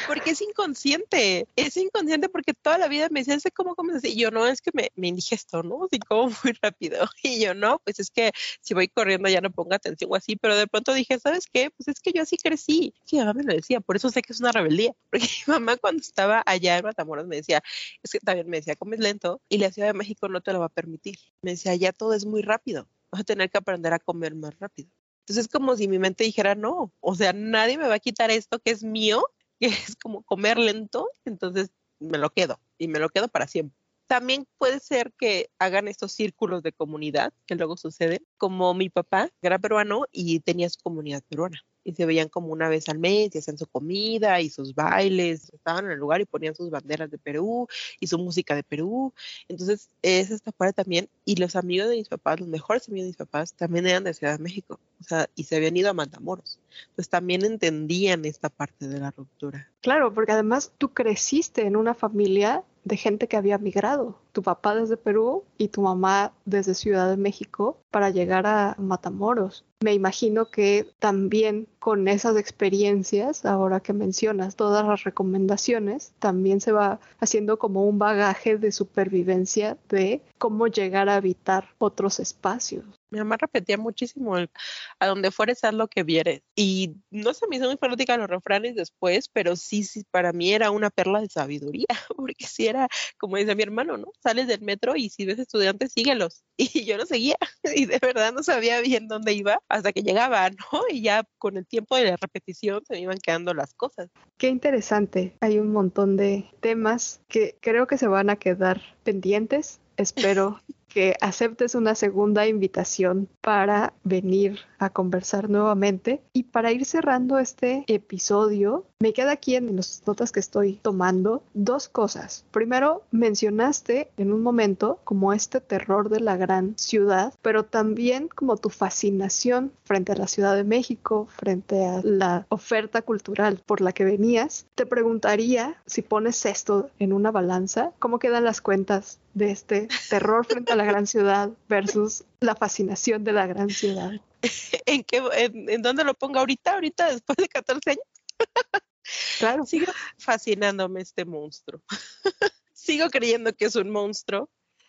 S3: Porque es inconsciente, es inconsciente porque toda la vida me decían, ¿cómo comes así? Y yo no, es que me, me indigesto, ¿no? Así como muy rápido. Y yo no, pues es que si voy corriendo ya no pongo atención o así, pero de pronto dije, ¿sabes qué? Pues es que yo así crecí. Sí, mamá me lo decía, por eso sé que es una rebeldía. Porque mi mamá cuando estaba allá en Matamoros me decía, es que también me decía, comes lento y la Ciudad de México no te lo va a permitir. Me decía, ya todo es muy rápido vas a tener que aprender a comer más rápido. Entonces es como si mi mente dijera, no, o sea, nadie me va a quitar esto que es mío, que es como comer lento, entonces me lo quedo y me lo quedo para siempre. También puede ser que hagan estos círculos de comunidad que luego suceden, como mi papá era peruano y tenía su comunidad peruana y se veían como una vez al mes y hacían su comida y sus bailes, estaban en el lugar y ponían sus banderas de Perú y su música de Perú. Entonces, es esta parte también. Y los amigos de mis papás, los mejores amigos de mis papás, también eran de Ciudad de México, o sea, y se habían ido a Matamoros. Entonces, también entendían esta parte de la ruptura.
S2: Claro, porque además tú creciste en una familia de gente que había migrado. Tu papá desde Perú y tu mamá desde Ciudad de México para llegar a Matamoros. Me imagino que también con esas experiencias, ahora que mencionas todas las recomendaciones, también se va haciendo como un bagaje de supervivencia de cómo llegar a habitar otros espacios.
S3: Mi mamá repetía muchísimo a donde fueres haz lo que vieres. Y no se me hizo muy fanática los refranes después, pero sí, sí, para mí era una perla de sabiduría, porque si era, como dice mi hermano, ¿no? Sales del metro y si ves estudiantes, síguelos. Y yo no seguía, y de verdad no sabía bien dónde iba hasta que llegaba, ¿no? Y ya con el tiempo de la repetición se me iban quedando las cosas.
S2: Qué interesante. Hay un montón de temas que creo que se van a quedar pendientes. Espero que aceptes una segunda invitación para venir a conversar nuevamente. Y para ir cerrando este episodio, me queda aquí en las notas que estoy tomando dos cosas. Primero, mencionaste en un momento como este terror de la gran ciudad, pero también como tu fascinación frente a la Ciudad de México, frente a la oferta cultural por la que venías. Te preguntaría si pones esto en una balanza, ¿cómo quedan las cuentas de este terror frente a la gran ciudad versus la fascinación de la gran ciudad.
S3: ¿En, qué, en, dónde lo pongo ahorita? ¿Ahorita después de 14 años?
S2: Claro.
S3: Sigo fascinándome este monstruo. Sigo creyendo que es un monstruo.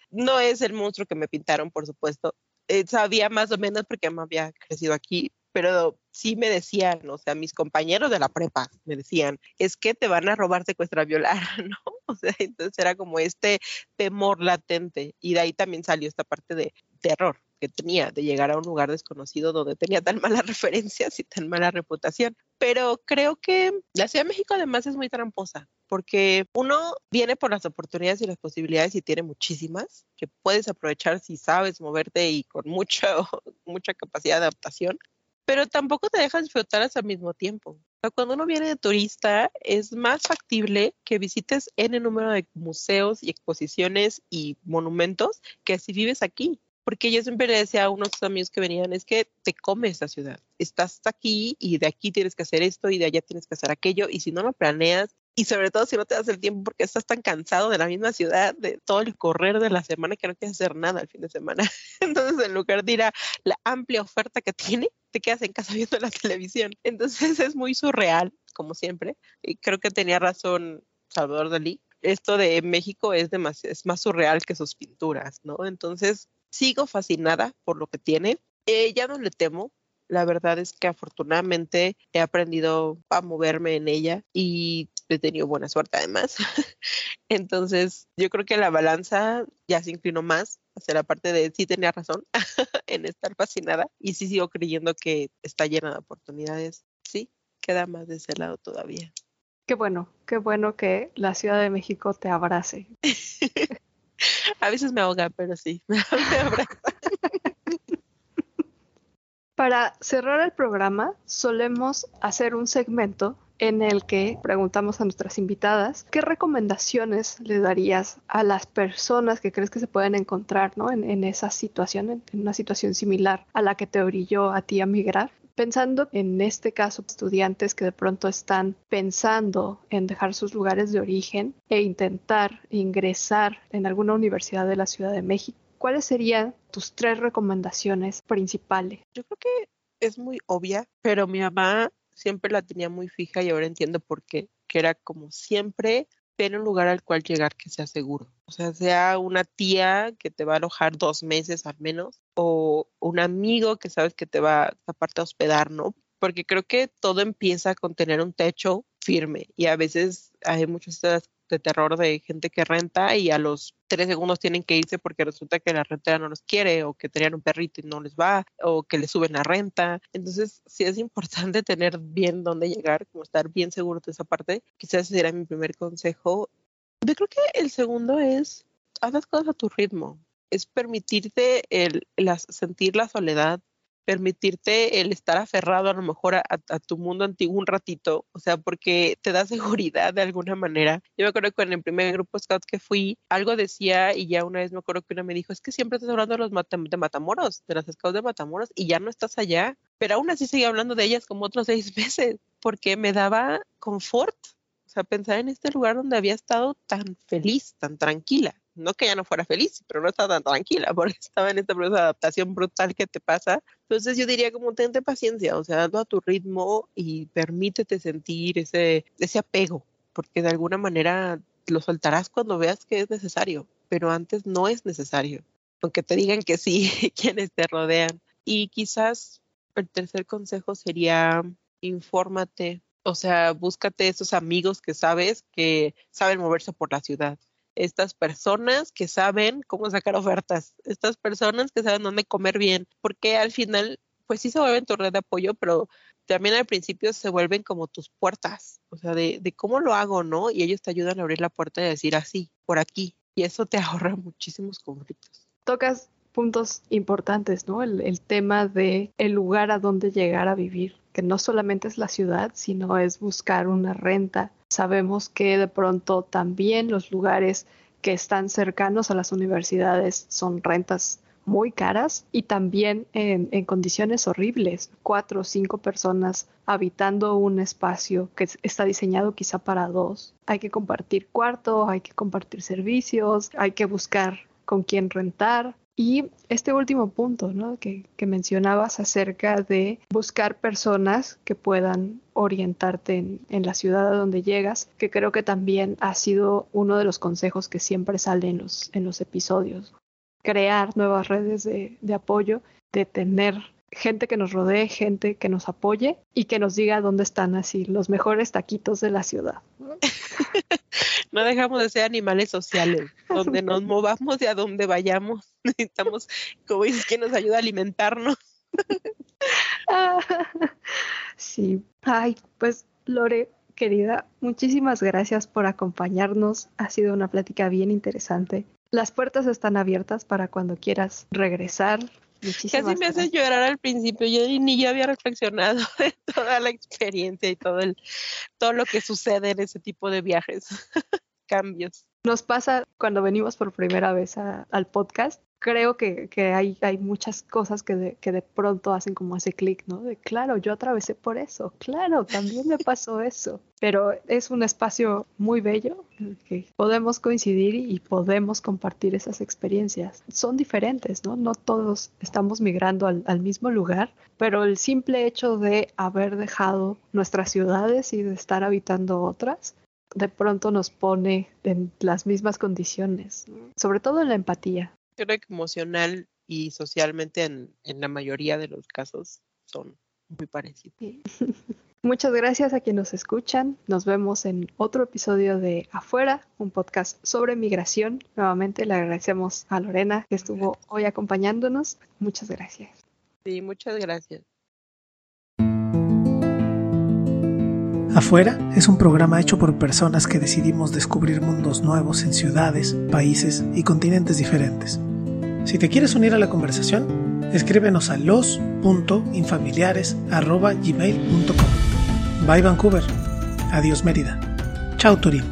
S3: No es el monstruo que me pintaron, por supuesto. Eh, sabía más o menos porque me había crecido aquí, pero sí me decían, o sea, mis compañeros de la prepa me decían, es que te van a robar, secuestrar, violar, ¿no? O sea, entonces era como este temor latente y de ahí también salió esta parte de terror que tenía de llegar a un lugar desconocido donde tenía tan malas referencias y tan mala reputación. Pero creo que la Ciudad de México además es muy tramposa porque uno viene por las oportunidades y las posibilidades y tiene muchísimas que puedes aprovechar si sabes moverte y con mucha, mucha capacidad de adaptación, pero tampoco te dejas disfrutar al mismo tiempo. cuando uno viene de turista, es más factible que visites N número de museos y exposiciones y monumentos que si vives aquí. Porque yo siempre le decía a unos amigos que venían, es que te come esta ciudad. Estás aquí y de aquí tienes que hacer esto y de allá tienes que hacer aquello. Y si no lo planeas, y sobre todo si no te das el tiempo porque estás tan cansado de la misma ciudad, de todo el correr de la semana que no quieres hacer nada el fin de semana. Entonces, en lugar de ir a la amplia oferta que tiene, te quedas en casa viendo la televisión. Entonces, es muy surreal, como siempre. Y creo que tenía razón Salvador Dalí. Esto de México es, es más surreal que sus pinturas, ¿no? Entonces, sigo fascinada por lo que tiene. Eh, ya no le temo. La verdad es que afortunadamente he aprendido a moverme en ella y he tenido buena suerte además. Entonces, yo creo que la balanza ya se inclinó más hacia la parte de sí tenía razón en estar fascinada y sí sigo creyendo que está llena de oportunidades. Sí, queda más de ese lado todavía.
S2: Qué bueno, qué bueno que la Ciudad de México te abrace.
S3: A veces me ahoga, pero sí, me abraza.
S2: Para cerrar el programa, solemos hacer un segmento en el que preguntamos a nuestras invitadas qué recomendaciones le darías a las personas que crees que se pueden encontrar en, esa situación, en, una situación similar a la que te orilló a ti a migrar. Pensando en este caso, estudiantes que de pronto están pensando en dejar sus lugares de origen e intentar ingresar en alguna universidad de la Ciudad de México, ¿cuáles serían tus tres recomendaciones principales?
S3: Yo creo que es muy obvia, pero mi mamá siempre la tenía muy fija y ahora entiendo por qué, que era como siempre tener un lugar al cual llegar que sea seguro. O sea, sea una tía que te va a alojar dos meses al menos, o un amigo que sabes que te va aparte a hospedar, ¿no? Porque creo que todo empieza con tener un techo firme y a veces hay muchas de terror de gente que renta y a los tres segundos tienen que irse porque resulta que la rentera no los quiere o que tenían un perrito y no les va o que le suben la renta. Entonces, sí es importante tener bien dónde llegar, como estar bien seguro de esa parte. Quizás ese sería mi primer consejo. Yo creo que el segundo es, haz las cosas a tu ritmo. Es permitirte el, sentir la soledad, permitirte el estar aferrado a lo mejor a, tu mundo antiguo un ratito, o sea, porque te da seguridad de alguna manera. Yo me acuerdo que en el primer grupo scout que fui, algo decía y ya una vez me acuerdo que una me dijo, es que siempre estás hablando de los de Matamoros, de las scouts de Matamoros y ya no estás allá, pero aún así seguía hablando de ellas como otros seis meses, porque me daba confort, o sea, pensar en este lugar donde había estado tan feliz, tan tranquila no que ya no fuera feliz, pero no estaba tan tranquila porque estaba en de adaptación brutal que te pasa. Entonces yo diría como tente paciencia, o sea, hazlo a tu ritmo y permítete sentir ese, ese apego, porque de alguna manera lo soltarás cuando veas que es necesario, pero antes no es necesario, aunque te digan que sí quienes te rodean. Y quizás el tercer consejo sería infórmate, o sea, búscate esos amigos que sabes que saben moverse por la ciudad estas personas que saben cómo sacar ofertas, estas personas que saben dónde comer bien, porque al final, pues sí se vuelven tu red de apoyo, pero también al principio se vuelven como tus puertas, o sea, de, de cómo lo hago, ¿no? Y ellos te ayudan a abrir la puerta y decir así, por aquí, y eso te ahorra muchísimos conflictos.
S2: Tocas puntos importantes, ¿no? El, el tema de el lugar a donde llegar a vivir, que no solamente es la ciudad, sino es buscar una renta, Sabemos que de pronto también los lugares que están cercanos a las universidades son rentas muy caras y también en, condiciones horribles. Cuatro o cinco personas habitando un espacio que está diseñado quizá para dos. Hay que compartir cuarto, hay que compartir servicios, hay que buscar con quién rentar. Y este último punto ¿no? que, mencionabas acerca de buscar personas que puedan orientarte en, la ciudad a donde llegas, que creo que también ha sido uno de los consejos que siempre sale en los, episodios. Crear nuevas redes de, de apoyo, de tener gente que nos rodee, gente que nos apoye y que nos diga dónde están así los mejores taquitos de la ciudad.
S3: no dejamos de ser animales sociales, donde nos movamos y a donde vayamos. Necesitamos, como dices, que nos ayuda a alimentarnos.
S2: sí. Ay, pues Lore, querida, muchísimas gracias por acompañarnos. Ha sido una plática bien interesante. Las puertas están abiertas para cuando quieras regresar,
S3: Casi me hace llorar al principio, yo ni yo había reflexionado de toda la experiencia y todo el todo lo que sucede en ese tipo de viajes, cambios.
S2: Nos pasa cuando venimos por primera vez al podcast, creo que, hay, muchas cosas que de, que de pronto hacen como ese clic, ¿no? De claro, yo atravesé por eso, claro, también me pasó eso. Pero es un espacio muy bello en el que podemos coincidir y podemos compartir esas experiencias. Son diferentes, ¿no? No todos estamos migrando al, al mismo lugar, pero el simple hecho de haber dejado nuestras ciudades y de estar habitando otras de pronto nos pone en las mismas condiciones, sobre todo en la empatía.
S3: Creo que emocional y socialmente en, la mayoría de los casos son muy parecidos.
S2: Muchas gracias a quienes nos escuchan. Nos vemos en otro episodio de Afuera, un podcast sobre migración. Nuevamente le agradecemos a Lorena que estuvo hoy acompañándonos. Muchas gracias.
S3: Sí, muchas gracias.
S1: Afuera es un programa hecho por personas que decidimos descubrir mundos nuevos en ciudades, países y continentes diferentes. Si te quieres unir a la conversación, escríbenos a los.infamiliares.gmail.com. Bye Vancouver. Adiós Mérida. Chao Turín.